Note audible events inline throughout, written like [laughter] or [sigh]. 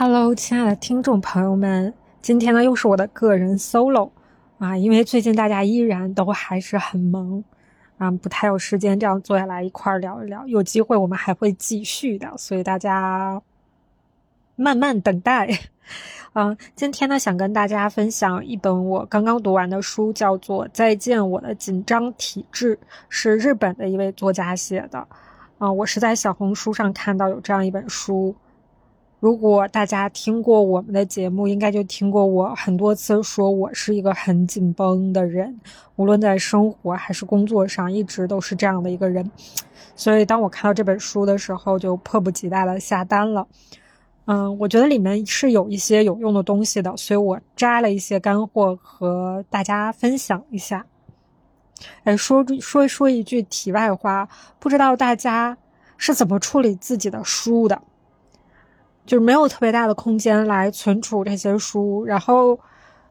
Hello，亲爱的听众朋友们，今天呢又是我的个人 solo 啊，因为最近大家依然都还是很忙啊，不太有时间这样坐下来一块儿聊一聊。有机会我们还会继续的，所以大家慢慢等待。嗯，今天呢想跟大家分享一本我刚刚读完的书，叫做《再见我的紧张体质》，是日本的一位作家写的。啊，我是在小红书上看到有这样一本书。如果大家听过我们的节目，应该就听过我很多次说我是一个很紧绷的人，无论在生活还是工作上，一直都是这样的一个人。所以当我看到这本书的时候，就迫不及待的下单了。嗯，我觉得里面是有一些有用的东西的，所以我摘了一些干货和大家分享一下。哎，说说说一句题外话，不知道大家是怎么处理自己的书的？就是没有特别大的空间来存储这些书，然后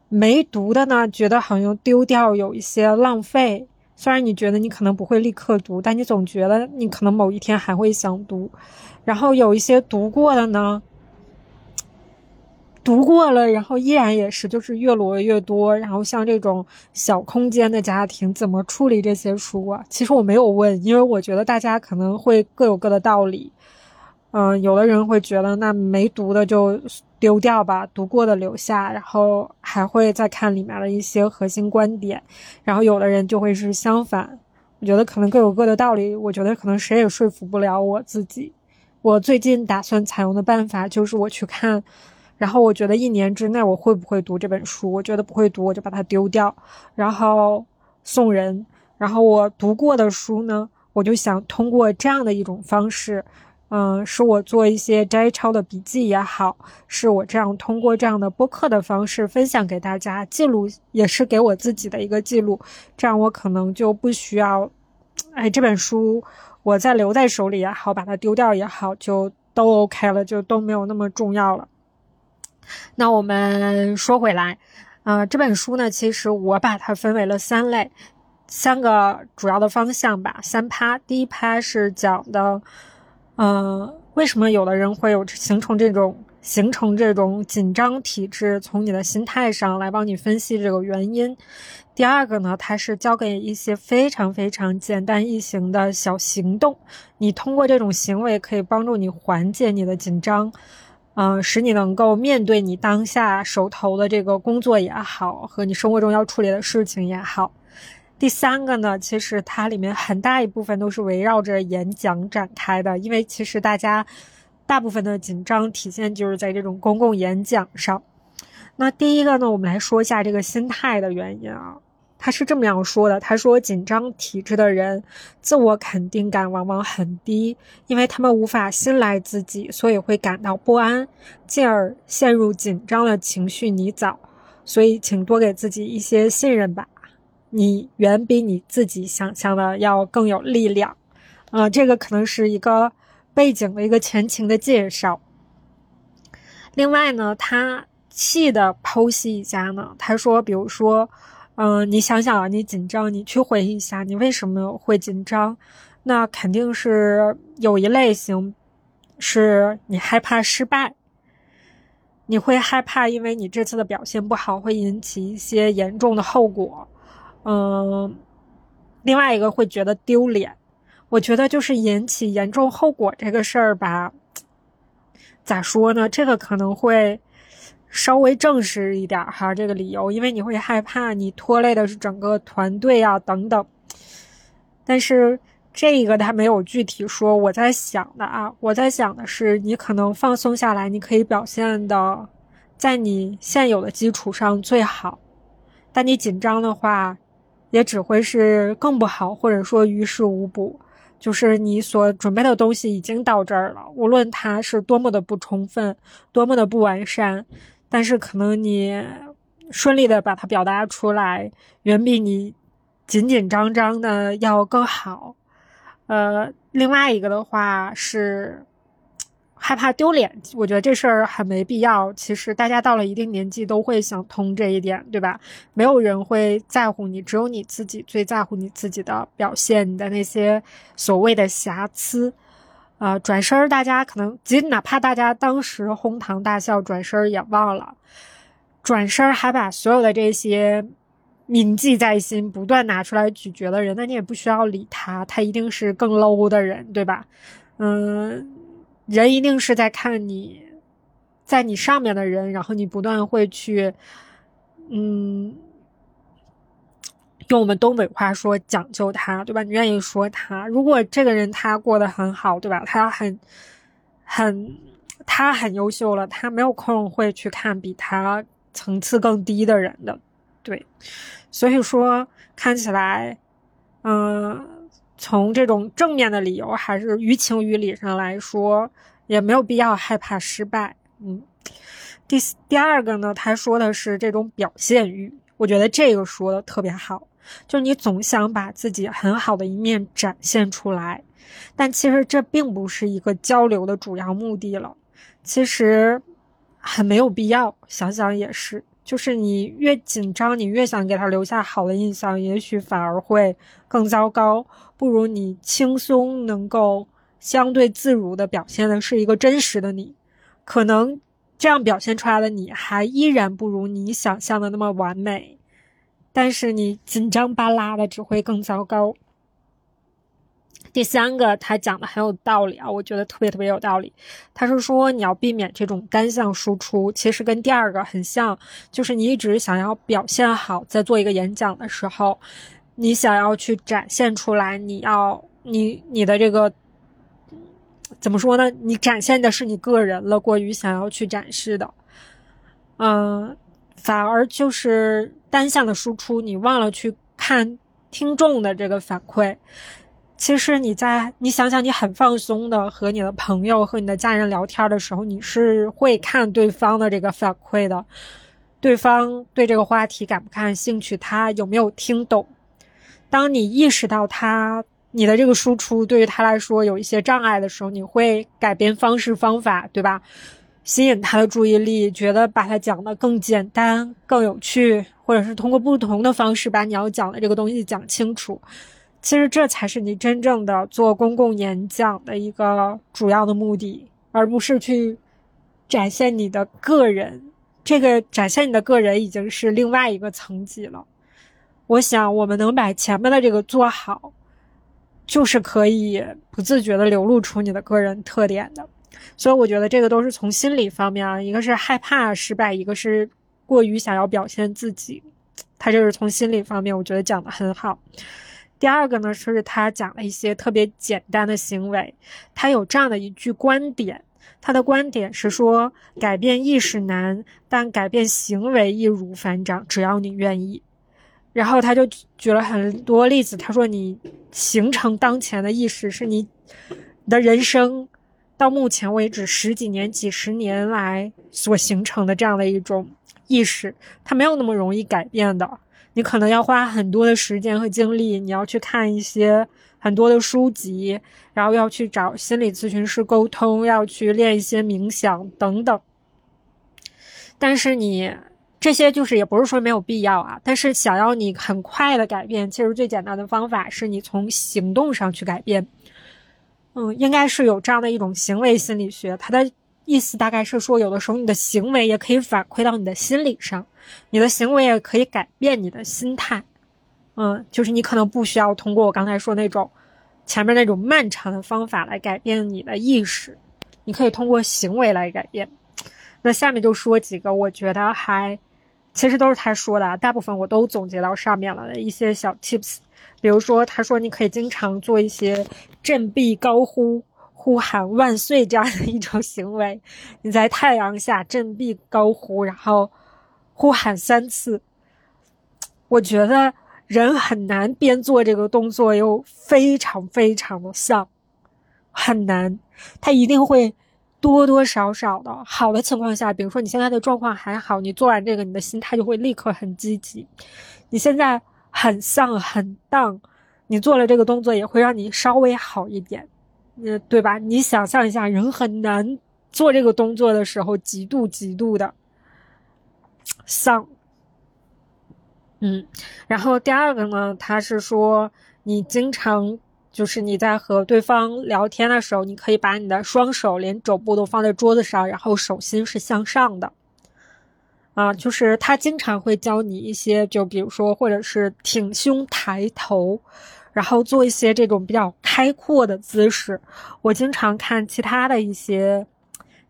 没读的呢，觉得好像丢掉有一些浪费。虽然你觉得你可能不会立刻读，但你总觉得你可能某一天还会想读。然后有一些读过的呢，读过了，然后依然也是就是越摞越多。然后像这种小空间的家庭，怎么处理这些书啊？其实我没有问，因为我觉得大家可能会各有各的道理。嗯，有的人会觉得那没读的就丢掉吧，读过的留下，然后还会再看里面的一些核心观点。然后有的人就会是相反，我觉得可能各有各的道理。我觉得可能谁也说服不了我自己。我最近打算采用的办法就是我去看，然后我觉得一年之内我会不会读这本书？我觉得不会读，我就把它丢掉，然后送人。然后我读过的书呢，我就想通过这样的一种方式。嗯，是我做一些摘抄的笔记也好，是我这样通过这样的播客的方式分享给大家，记录也是给我自己的一个记录。这样我可能就不需要，哎，这本书我再留在手里也好，把它丢掉也好，就都 OK 了，就都没有那么重要了。那我们说回来，呃，这本书呢，其实我把它分为了三类，三个主要的方向吧，三趴。第一趴是讲的。嗯，为什么有的人会有形成这种形成这种紧张体质？从你的心态上来帮你分析这个原因。第二个呢，它是教给一些非常非常简单易行的小行动，你通过这种行为可以帮助你缓解你的紧张，嗯，使你能够面对你当下手头的这个工作也好，和你生活中要处理的事情也好。第三个呢，其实它里面很大一部分都是围绕着演讲展开的，因为其实大家大部分的紧张体现就是在这种公共演讲上。那第一个呢，我们来说一下这个心态的原因啊，他是这么样说的：他说，紧张体质的人自我肯定感往往很低，因为他们无法信赖自己，所以会感到不安，进而陷入紧张的情绪泥沼。所以，请多给自己一些信任吧。你远比你自己想象的要更有力量，啊，这个可能是一个背景的一个前情的介绍。另外呢，他细的剖析一下呢，他说，比如说，嗯，你想想啊，你紧张，你去回忆一下，你为什么会紧张？那肯定是有一类型，是你害怕失败，你会害怕，因为你这次的表现不好，会引起一些严重的后果。嗯，另外一个会觉得丢脸，我觉得就是引起严重后果这个事儿吧，咋说呢？这个可能会稍微正式一点哈，这个理由，因为你会害怕你拖累的是整个团队啊等等。但是这个他没有具体说，我在想的啊，我在想的是，你可能放松下来，你可以表现的在你现有的基础上最好，但你紧张的话。也只会是更不好，或者说于事无补。就是你所准备的东西已经到这儿了，无论它是多么的不充分，多么的不完善，但是可能你顺利的把它表达出来，远比你紧紧张张的要更好。呃，另外一个的话是。害怕丢脸，我觉得这事儿很没必要。其实大家到了一定年纪都会想通这一点，对吧？没有人会在乎你，只有你自己最在乎你自己的表现，你的那些所谓的瑕疵。呃，转身儿大家可能，即哪怕大家当时哄堂大笑，转身儿也忘了，转身儿还把所有的这些铭记在心，不断拿出来咀嚼的人，那你也不需要理他，他一定是更 low 的人，对吧？嗯，人一定是在看你，在你上面的人，然后你不断会去，嗯。用我们东北话说，讲究他，对吧？你愿意说他，如果这个人他过得很好，对吧？他很很他很优秀了，他没有空会去看比他层次更低的人的，对。所以说，看起来，嗯，从这种正面的理由，还是于情于理上来说，也没有必要害怕失败。嗯，第第二个呢，他说的是这种表现欲，我觉得这个说的特别好。就是你总想把自己很好的一面展现出来，但其实这并不是一个交流的主要目的了。其实很没有必要，想想也是。就是你越紧张，你越想给他留下好的印象，也许反而会更糟糕。不如你轻松，能够相对自如的表现的是一个真实的你。可能这样表现出来的你，还依然不如你想象的那么完美。但是你紧张巴拉的只会更糟糕。第三个，他讲的很有道理啊，我觉得特别特别有道理。他是说你要避免这种单向输出，其实跟第二个很像，就是你一直想要表现好，在做一个演讲的时候，你想要去展现出来，你要你你的这个怎么说呢？你展现的是你个人了，过于想要去展示的，嗯。反而就是单向的输出，你忘了去看听众的这个反馈。其实你在你想想，你很放松的和你的朋友和你的家人聊天的时候，你是会看对方的这个反馈的，对方对这个话题感不感兴趣，他有没有听懂。当你意识到他你的这个输出对于他来说有一些障碍的时候，你会改变方式方法，对吧？吸引他的注意力，觉得把它讲的更简单、更有趣，或者是通过不同的方式把你要讲的这个东西讲清楚。其实这才是你真正的做公共演讲的一个主要的目的，而不是去展现你的个人。这个展现你的个人已经是另外一个层级了。我想，我们能把前面的这个做好，就是可以不自觉的流露出你的个人特点的。所以我觉得这个都是从心理方面啊，一个是害怕失败，一个是过于想要表现自己，他就是从心理方面，我觉得讲的很好。第二个呢，是他讲了一些特别简单的行为，他有这样的一句观点，他的观点是说，改变意识难，但改变行为易如反掌，只要你愿意。然后他就举了很多例子，他说你形成当前的意识是你的人生。到目前为止，十几年、几十年来所形成的这样的一种意识，它没有那么容易改变的。你可能要花很多的时间和精力，你要去看一些很多的书籍，然后要去找心理咨询师沟通，要去练一些冥想等等。但是你这些就是也不是说没有必要啊。但是想要你很快的改变，其实最简单的方法是你从行动上去改变。嗯，应该是有这样的一种行为心理学，它的意思大概是说，有的时候你的行为也可以反馈到你的心理上，你的行为也可以改变你的心态。嗯，就是你可能不需要通过我刚才说那种前面那种漫长的方法来改变你的意识，你可以通过行为来改变。那下面就说几个我觉得还其实都是他说的，大部分我都总结到上面了的一些小 tips。比如说，他说你可以经常做一些振臂高呼、呼喊万岁这样的一种行为。你在太阳下振臂高呼，然后呼喊三次。我觉得人很难边做这个动作又非常非常的丧，很难。他一定会多多少少的好的情况下，比如说你现在的状况还好，你做完这个，你的心态就会立刻很积极。你现在。很丧很荡，你做了这个动作也会让你稍微好一点，呃，对吧？你想象一下，人很难做这个动作的时候，极度极度的丧。嗯，然后第二个呢，他是说你经常就是你在和对方聊天的时候，你可以把你的双手连肘部都放在桌子上，然后手心是向上的。啊，就是他经常会教你一些，就比如说，或者是挺胸抬头，然后做一些这种比较开阔的姿势。我经常看其他的一些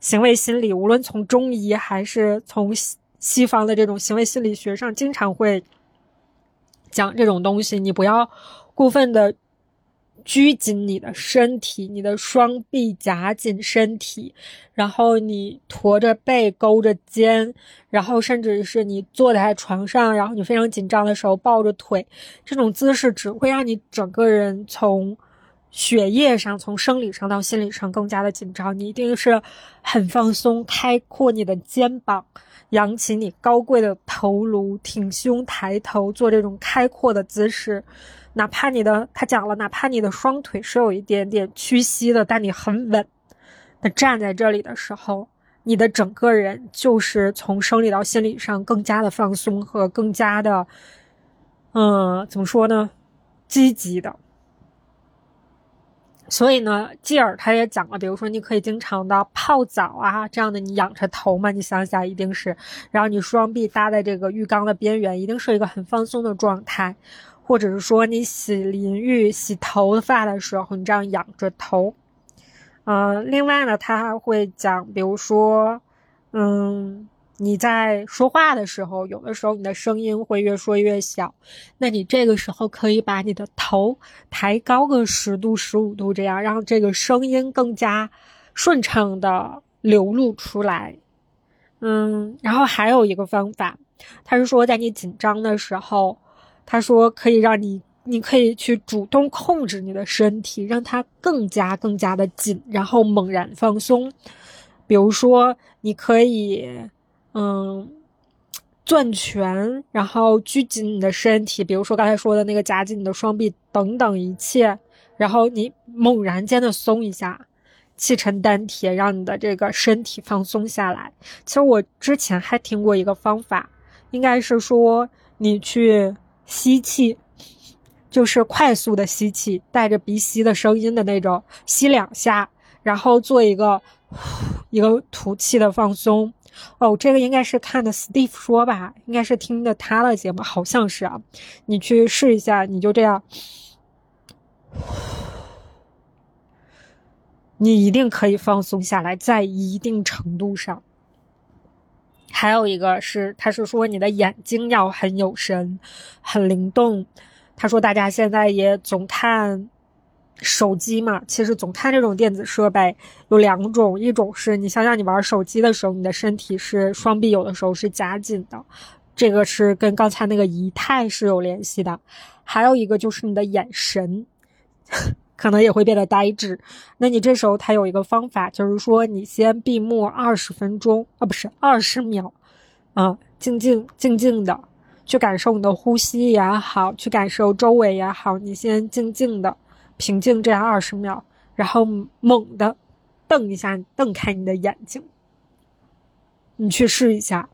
行为心理，无论从中医还是从西西方的这种行为心理学上，经常会讲这种东西。你不要过分的。拘紧你的身体，你的双臂夹紧身体，然后你驼着背、勾着肩，然后甚至是你坐在床上，然后你非常紧张的时候抱着腿，这种姿势只会让你整个人从血液上、从生理上到心理上更加的紧张。你一定是很放松，开阔你的肩膀，扬起你高贵的头颅，挺胸抬头，做这种开阔的姿势。哪怕你的，他讲了，哪怕你的双腿是有一点点屈膝的，但你很稳的站在这里的时候，你的整个人就是从生理到心理上更加的放松和更加的，嗯，怎么说呢，积极的。所以呢，继而他也讲了，比如说你可以经常的泡澡啊，这样的你仰着头嘛，你想想一定是，然后你双臂搭在这个浴缸的边缘，一定是一个很放松的状态。或者是说你洗淋浴、洗头发的时候，你这样仰着头，嗯，另外呢，他还会讲，比如说，嗯，你在说话的时候，有的时候你的声音会越说越小，那你这个时候可以把你的头抬高个十度、十五度，这样让这个声音更加顺畅的流露出来。嗯，然后还有一个方法，他是说在你紧张的时候。他说可以让你，你可以去主动控制你的身体，让它更加更加的紧，然后猛然放松。比如说，你可以，嗯，攥拳，然后拘紧你的身体。比如说刚才说的那个夹紧你的双臂等等一切，然后你猛然间的松一下，气沉丹田，让你的这个身体放松下来。其实我之前还听过一个方法，应该是说你去。吸气，就是快速的吸气，带着鼻吸的声音的那种，吸两下，然后做一个 [sighs] 一个吐气的放松。哦，这个应该是看的 Steve 说吧，应该是听的他的节目，好像是啊。你去试一下，你就这样，你一定可以放松下来，在一定程度上。还有一个是，他是说你的眼睛要很有神，很灵动。他说大家现在也总看手机嘛，其实总看这种电子设备有两种，一种是你想想你玩手机的时候，你的身体是双臂有的时候是夹紧的，这个是跟刚才那个仪态是有联系的。还有一个就是你的眼神。[laughs] 可能也会变得呆滞，那你这时候它有一个方法，就是说你先闭目二十分钟啊，不是二十秒，啊，静静静静的去感受你的呼吸也好，去感受周围也好，你先静静的平静这样二十秒，然后猛的瞪一下，瞪开你的眼睛，你去试一下，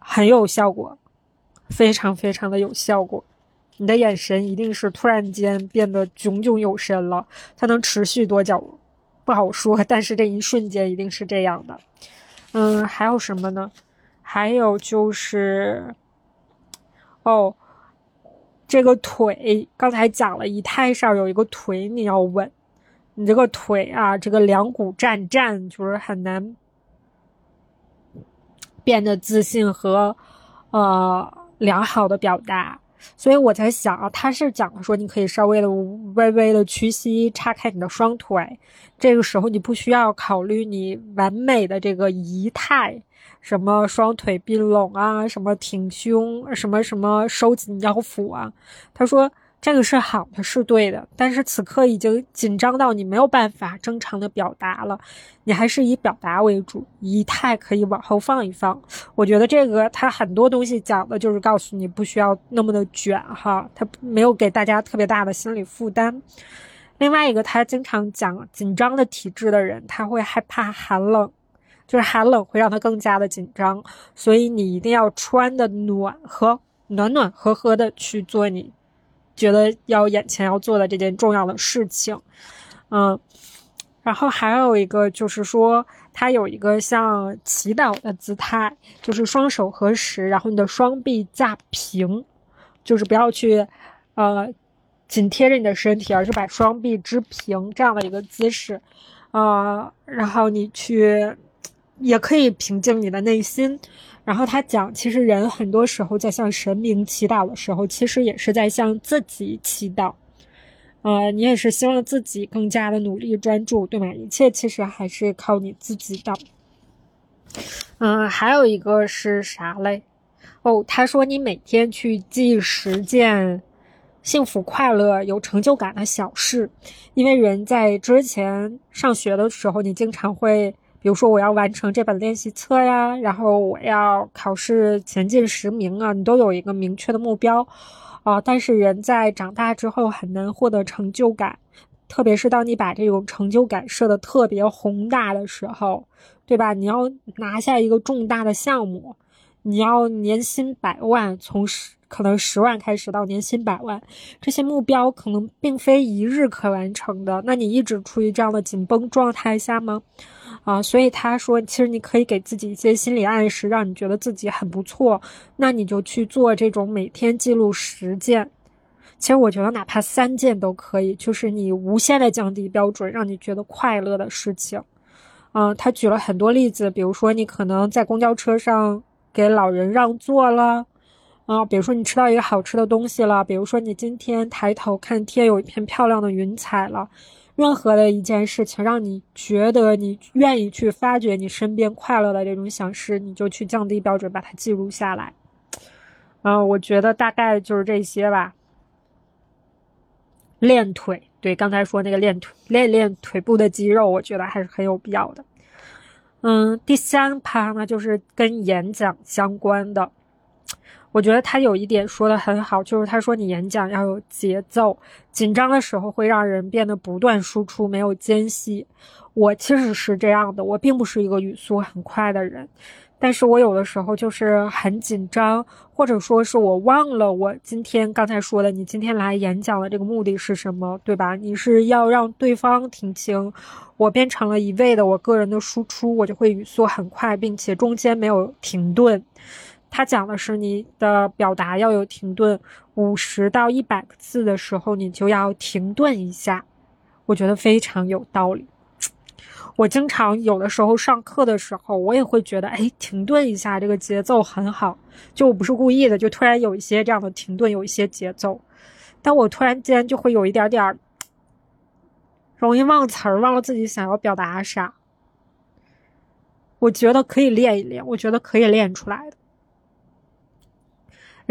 很有效果，非常非常的有效果。你的眼神一定是突然间变得炯炯有神了，它能持续多久不好说，但是这一瞬间一定是这样的。嗯，还有什么呢？还有就是，哦，这个腿刚才讲了，仪态上有一个腿你要稳，你这个腿啊，这个两股战战就是很难变得自信和呃良好的表达。所以我在想啊，他是讲的说，你可以稍微的微微的屈膝，叉开你的双腿。这个时候你不需要考虑你完美的这个仪态，什么双腿并拢啊，什么挺胸，什么什么收紧腰腹啊。他说。这个是好的，是对的，但是此刻已经紧张到你没有办法正常的表达了，你还是以表达为主，仪态可以往后放一放。我觉得这个他很多东西讲的就是告诉你不需要那么的卷哈，他没有给大家特别大的心理负担。另外一个，他经常讲紧张的体质的人，他会害怕寒冷，就是寒冷会让他更加的紧张，所以你一定要穿的暖和，暖暖和和的去做你。觉得要眼前要做的这件重要的事情，嗯，然后还有一个就是说，它有一个像祈祷的姿态，就是双手合十，然后你的双臂架平，就是不要去呃紧贴着你的身体，而是把双臂支平这样的一个姿势，呃，然后你去也可以平静你的内心。然后他讲，其实人很多时候在向神明祈祷的时候，其实也是在向自己祈祷。呃，你也是希望自己更加的努力专注，对吗？一切其实还是靠你自己的。嗯，还有一个是啥嘞？哦，他说你每天去记十件幸福、快乐、有成就感的小事，因为人在之前上学的时候，你经常会。比如说，我要完成这本练习册呀，然后我要考试前进十名啊，你都有一个明确的目标，啊，但是人在长大之后很难获得成就感，特别是当你把这种成就感设的特别宏大的时候，对吧？你要拿下一个重大的项目，你要年薪百万，从十可能十万开始到年薪百万，这些目标可能并非一日可完成的，那你一直处于这样的紧绷状态下吗？啊，所以他说，其实你可以给自己一些心理暗示，让你觉得自己很不错。那你就去做这种每天记录十件。其实我觉得哪怕三件都可以，就是你无限的降低标准，让你觉得快乐的事情。嗯，他举了很多例子，比如说你可能在公交车上给老人让座了，啊，比如说你吃到一个好吃的东西了，比如说你今天抬头看天有一片漂亮的云彩了。任何的一件事情，让你觉得你愿意去发掘你身边快乐的这种小事，你就去降低标准，把它记录下来。嗯，我觉得大概就是这些吧。练腿，对，刚才说那个练腿，练练腿部的肌肉，我觉得还是很有必要的。嗯，第三趴呢，就是跟演讲相关的。我觉得他有一点说的很好，就是他说你演讲要有节奏，紧张的时候会让人变得不断输出，没有间隙。我其实是这样的，我并不是一个语速很快的人，但是我有的时候就是很紧张，或者说是我忘了我今天刚才说的，你今天来演讲的这个目的是什么，对吧？你是要让对方听清，我变成了一味的我个人的输出，我就会语速很快，并且中间没有停顿。他讲的是你的表达要有停顿，五十到一百个字的时候，你就要停顿一下。我觉得非常有道理。我经常有的时候上课的时候，我也会觉得，哎，停顿一下，这个节奏很好。就我不是故意的，就突然有一些这样的停顿，有一些节奏。但我突然间就会有一点点容易忘词儿，忘了自己想要表达啥。我觉得可以练一练，我觉得可以练出来的。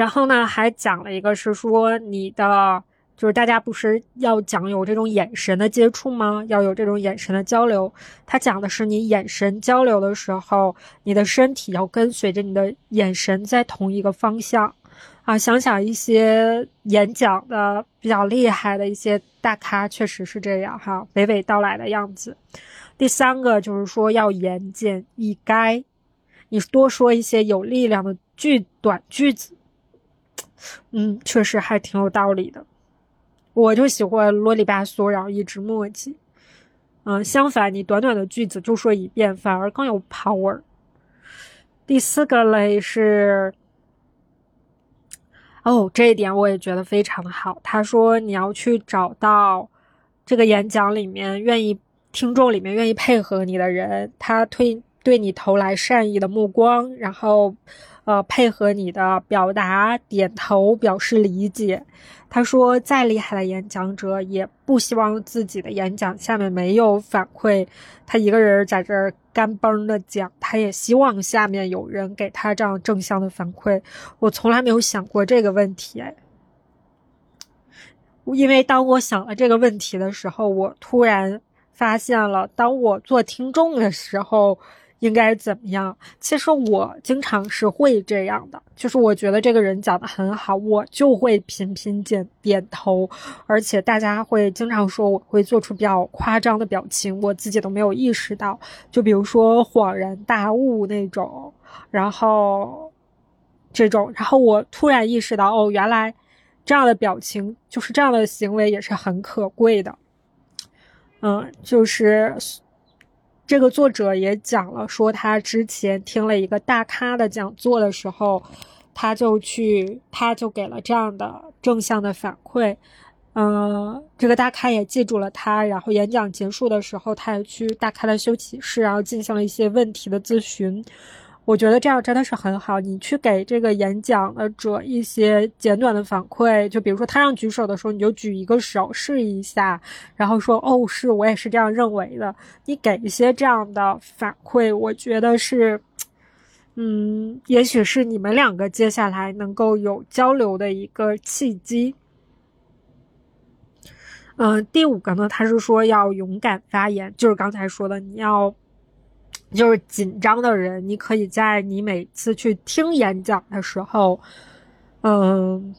然后呢，还讲了一个是说你的，就是大家不是要讲有这种眼神的接触吗？要有这种眼神的交流。他讲的是你眼神交流的时候，你的身体要跟随着你的眼神在同一个方向。啊，想想一些演讲的比较厉害的一些大咖，确实是这样哈，娓娓道来的样子。第三个就是说要言简意赅，你多说一些有力量的句短句子。嗯，确实还挺有道理的。我就喜欢啰里吧嗦，然后一直墨迹。嗯，相反，你短短的句子就说一遍，反而更有 power。第四个类是，哦，这一点我也觉得非常的好。他说你要去找到这个演讲里面愿意听众里面愿意配合你的人，他推对你投来善意的目光，然后。呃，配合你的表达，点头表示理解。他说，再厉害的演讲者也不希望自己的演讲下面没有反馈。他一个人在这儿干崩的讲，他也希望下面有人给他这样正向的反馈。我从来没有想过这个问题，因为当我想了这个问题的时候，我突然发现了，当我做听众的时候。应该怎么样？其实我经常是会这样的，就是我觉得这个人讲的很好，我就会频频点点头，而且大家会经常说我会做出比较夸张的表情，我自己都没有意识到。就比如说恍然大悟那种，然后这种，然后我突然意识到，哦，原来这样的表情，就是这样的行为也是很可贵的。嗯，就是这个作者也讲了，说他之前听了一个大咖的讲座的时候，他就去，他就给了这样的正向的反馈。嗯，这个大咖也记住了他，然后演讲结束的时候，他也去大咖的休息室，然后进行了一些问题的咨询。我觉得这样真的是很好。你去给这个演讲的者一些简短的反馈，就比如说他让举手的时候，你就举一个手试一下，然后说：“哦，是我也是这样认为的。”你给一些这样的反馈，我觉得是，嗯，也许是你们两个接下来能够有交流的一个契机。嗯，第五个呢，他是说要勇敢发言，就是刚才说的，你要就是紧张的人，你可以在你每次去听演讲的时候，嗯，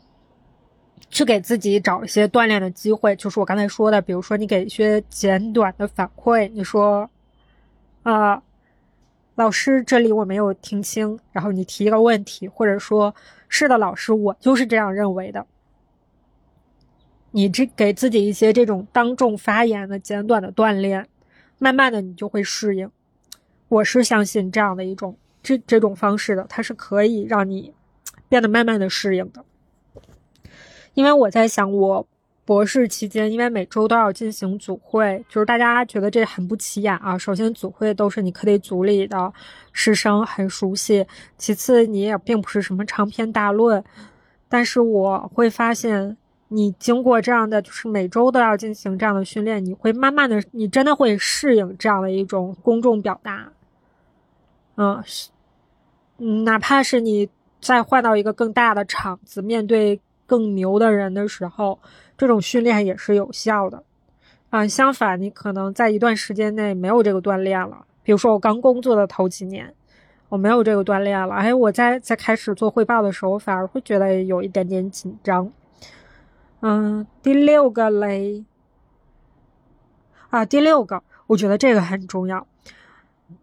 去给自己找一些锻炼的机会，就是我刚才说的，比如说你给一些简短的反馈，你说，啊，老师这里我没有听清，然后你提一个问题，或者说是的，老师我就是这样认为的。你这给自己一些这种当众发言的简短的锻炼，慢慢的你就会适应。我是相信这样的一种这这种方式的，它是可以让你变得慢慢的适应的。因为我在想，我博士期间，因为每周都要进行组会，就是大家觉得这很不起眼啊。首先，组会都是你课题组里的师生很熟悉；其次，你也并不是什么长篇大论，但是我会发现。你经过这样的，就是每周都要进行这样的训练，你会慢慢的，你真的会适应这样的一种公众表达。嗯，嗯，哪怕是你再换到一个更大的场子，面对更牛的人的时候，这种训练也是有效的。啊，相反，你可能在一段时间内没有这个锻炼了。比如说，我刚工作的头几年，我没有这个锻炼了。哎，我在在开始做汇报的时候，反而会觉得有一点点紧张。嗯，第六个嘞，啊，第六个，我觉得这个很重要。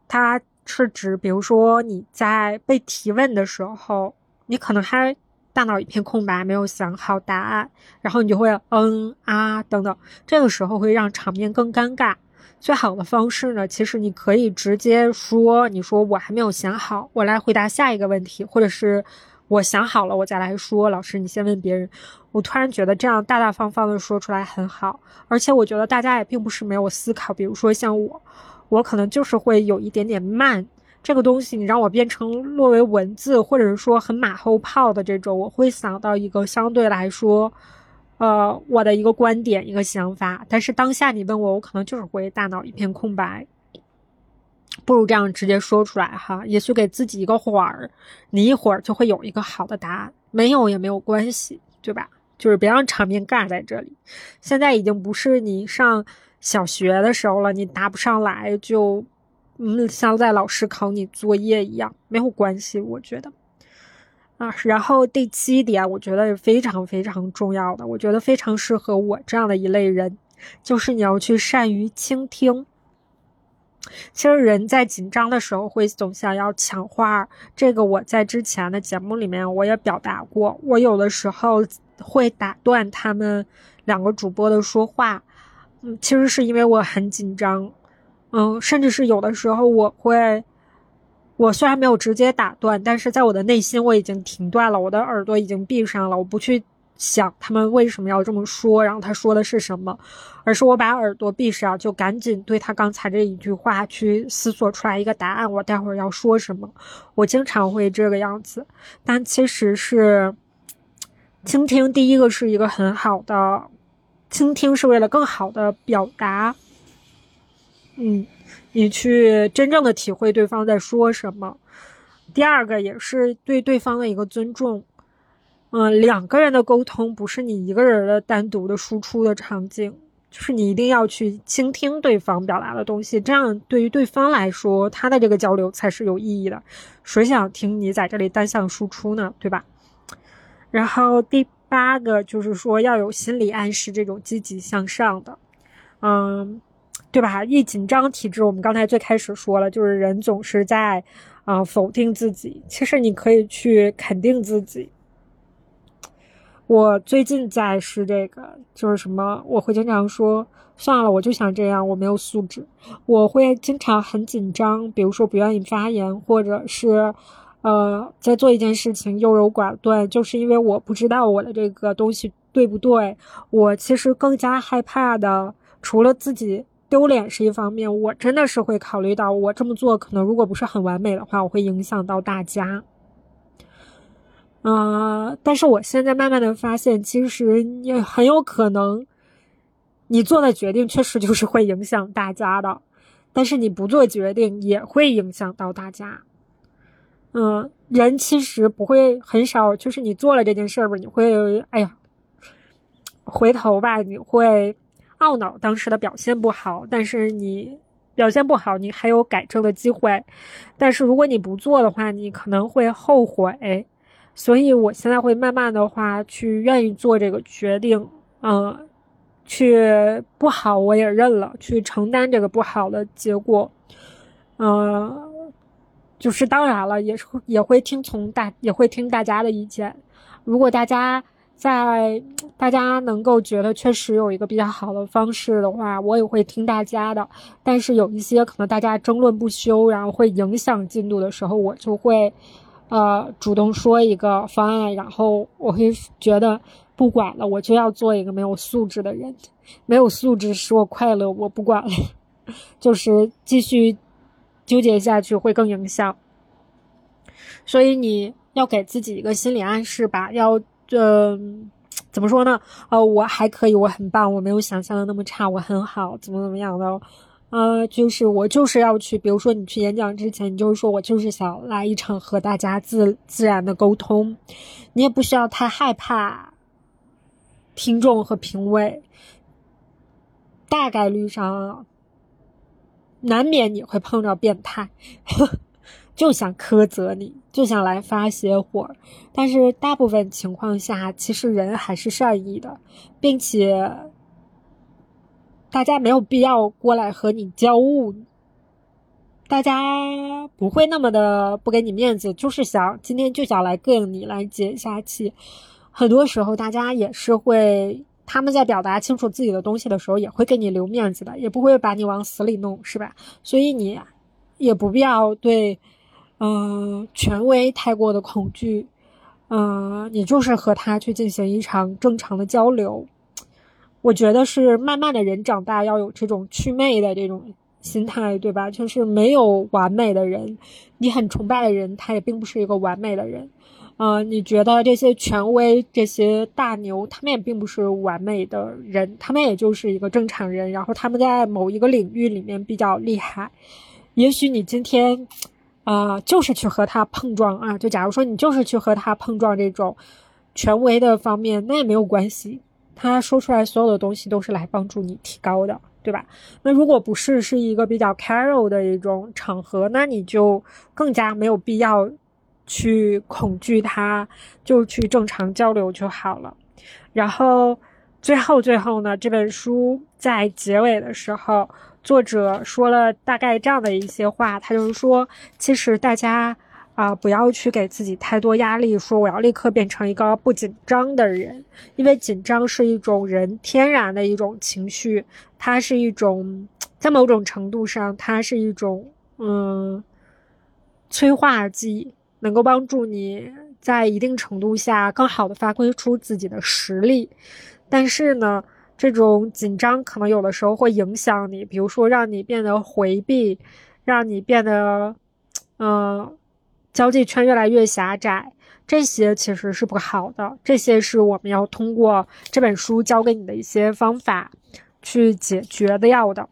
它是指，比如说你在被提问的时候，你可能还大脑一片空白，没有想好答案，然后你就会嗯啊等等，这个时候会让场面更尴尬。最好的方式呢，其实你可以直接说，你说我还没有想好，我来回答下一个问题，或者是。我想好了，我再来说。老师，你先问别人。我突然觉得这样大大方方的说出来很好，而且我觉得大家也并不是没有思考。比如说像我，我可能就是会有一点点慢。这个东西你让我变成落为文字，或者是说很马后炮的这种，我会想到一个相对来说，呃，我的一个观点、一个想法。但是当下你问我，我可能就是会大脑一片空白。不如这样直接说出来哈，也许给自己一个缓儿，你一会儿就会有一个好的答案，没有也没有关系，对吧？就是别让场面尬在这里。现在已经不是你上小学的时候了，你答不上来就，嗯，像在老师考你作业一样，没有关系，我觉得。啊，然后第七点，我觉得非常非常重要的，我觉得非常适合我这样的一类人，就是你要去善于倾听。其实人在紧张的时候会总想要抢话，这个我在之前的节目里面我也表达过。我有的时候会打断他们两个主播的说话，嗯，其实是因为我很紧张，嗯，甚至是有的时候我会，我虽然没有直接打断，但是在我的内心我已经停断了，我的耳朵已经闭上了，我不去。想他们为什么要这么说，然后他说的是什么，而是我把耳朵闭上，就赶紧对他刚才这一句话去思索出来一个答案。我待会儿要说什么？我经常会这个样子，但其实是倾听。第一个是一个很好的倾听，是为了更好的表达。嗯，你去真正的体会对方在说什么。第二个也是对对方的一个尊重。嗯，两个人的沟通不是你一个人的单独的输出的场景，就是你一定要去倾听对方表达的东西，这样对于对方来说，他的这个交流才是有意义的。谁想听你在这里单向输出呢？对吧？然后第八个就是说要有心理暗示，这种积极向上的，嗯，对吧？一紧张体质，我们刚才最开始说了，就是人总是在啊否定自己，其实你可以去肯定自己。我最近在是这个，就是什么，我会经常说算了，我就想这样，我没有素质。我会经常很紧张，比如说不愿意发言，或者是，呃，在做一件事情优柔寡断，就是因为我不知道我的这个东西对不对。我其实更加害怕的，除了自己丢脸是一方面，我真的是会考虑到我这么做可能如果不是很完美的话，我会影响到大家。啊！但是我现在慢慢的发现，其实也很有可能，你做的决定确实就是会影响大家的，但是你不做决定也会影响到大家。嗯，人其实不会很少，就是你做了这件事儿吧，你会哎呀，回头吧，你会懊恼当时的表现不好，但是你表现不好，你还有改正的机会，但是如果你不做的话，你可能会后悔。所以，我现在会慢慢的话去愿意做这个决定，嗯，去不好我也认了，去承担这个不好的结果，嗯，就是当然了，也是也会听从大，也会听大家的意见。如果大家在大家能够觉得确实有一个比较好的方式的话，我也会听大家的。但是有一些可能大家争论不休，然后会影响进度的时候，我就会。呃，主动说一个方案，然后我会觉得不管了，我就要做一个没有素质的人，没有素质使我快乐，我不管了，[laughs] 就是继续纠结下去会更影响。所以你要给自己一个心理暗示吧，要呃怎么说呢？呃，我还可以，我很棒，我没有想象的那么差，我很好，怎么怎么样的。呃，就是我就是要去，比如说你去演讲之前，你就是说我就是想来一场和大家自自然的沟通，你也不需要太害怕听众和评委，大概率上难免你会碰着变态，[laughs] 就想苛责你，就想来发泄火，但是大部分情况下，其实人还是善意的，并且。大家没有必要过来和你交恶，大家不会那么的不给你面子，就是想今天就想来膈应你，来解一下气。很多时候，大家也是会他们在表达清楚自己的东西的时候，也会给你留面子的，也不会把你往死里弄，是吧？所以你也不必要对，嗯，权威太过的恐惧，嗯，你就是和他去进行一场正常的交流。我觉得是慢慢的人长大要有这种祛魅的这种心态，对吧？就是没有完美的人，你很崇拜的人，他也并不是一个完美的人。呃，你觉得这些权威、这些大牛，他们也并不是完美的人，他们也就是一个正常人。然后他们在某一个领域里面比较厉害。也许你今天，啊，就是去和他碰撞啊。就假如说你就是去和他碰撞这种权威的方面，那也没有关系。他说出来所有的东西都是来帮助你提高的，对吧？那如果不是是一个比较 casual 的一种场合，那你就更加没有必要去恐惧他，就去正常交流就好了。然后最后最后呢，这本书在结尾的时候，作者说了大概这样的一些话，他就是说，其实大家。啊，不要去给自己太多压力，说我要立刻变成一个不紧张的人，因为紧张是一种人天然的一种情绪，它是一种在某种程度上，它是一种嗯催化剂，能够帮助你在一定程度下更好的发挥出自己的实力。但是呢，这种紧张可能有的时候会影响你，比如说让你变得回避，让你变得嗯。交际圈越来越狭窄，这些其实是不好的。这些是我们要通过这本书教给你的一些方法去解决的要的。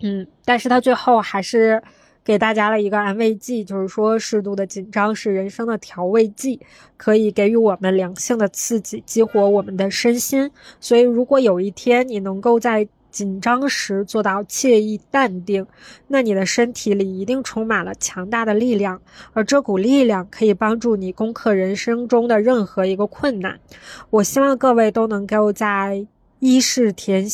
嗯，但是他最后还是给大家了一个安慰剂，就是说适度的紧张是人生的调味剂，可以给予我们良性的刺激，激活我们的身心。所以，如果有一天你能够在紧张时做到惬意淡定，那你的身体里一定充满了强大的力量，而这股力量可以帮助你攻克人生中的任何一个困难。我希望各位都能够在伊势田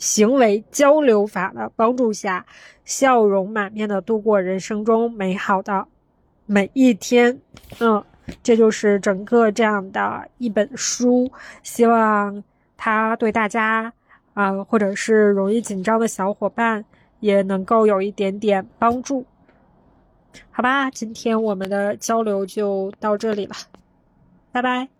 行为交流法的帮助下，笑容满面的度过人生中美好的每一天。嗯，这就是整个这样的一本书，希望它对大家，啊，或者是容易紧张的小伙伴也能够有一点点帮助。好吧，今天我们的交流就到这里了，拜拜。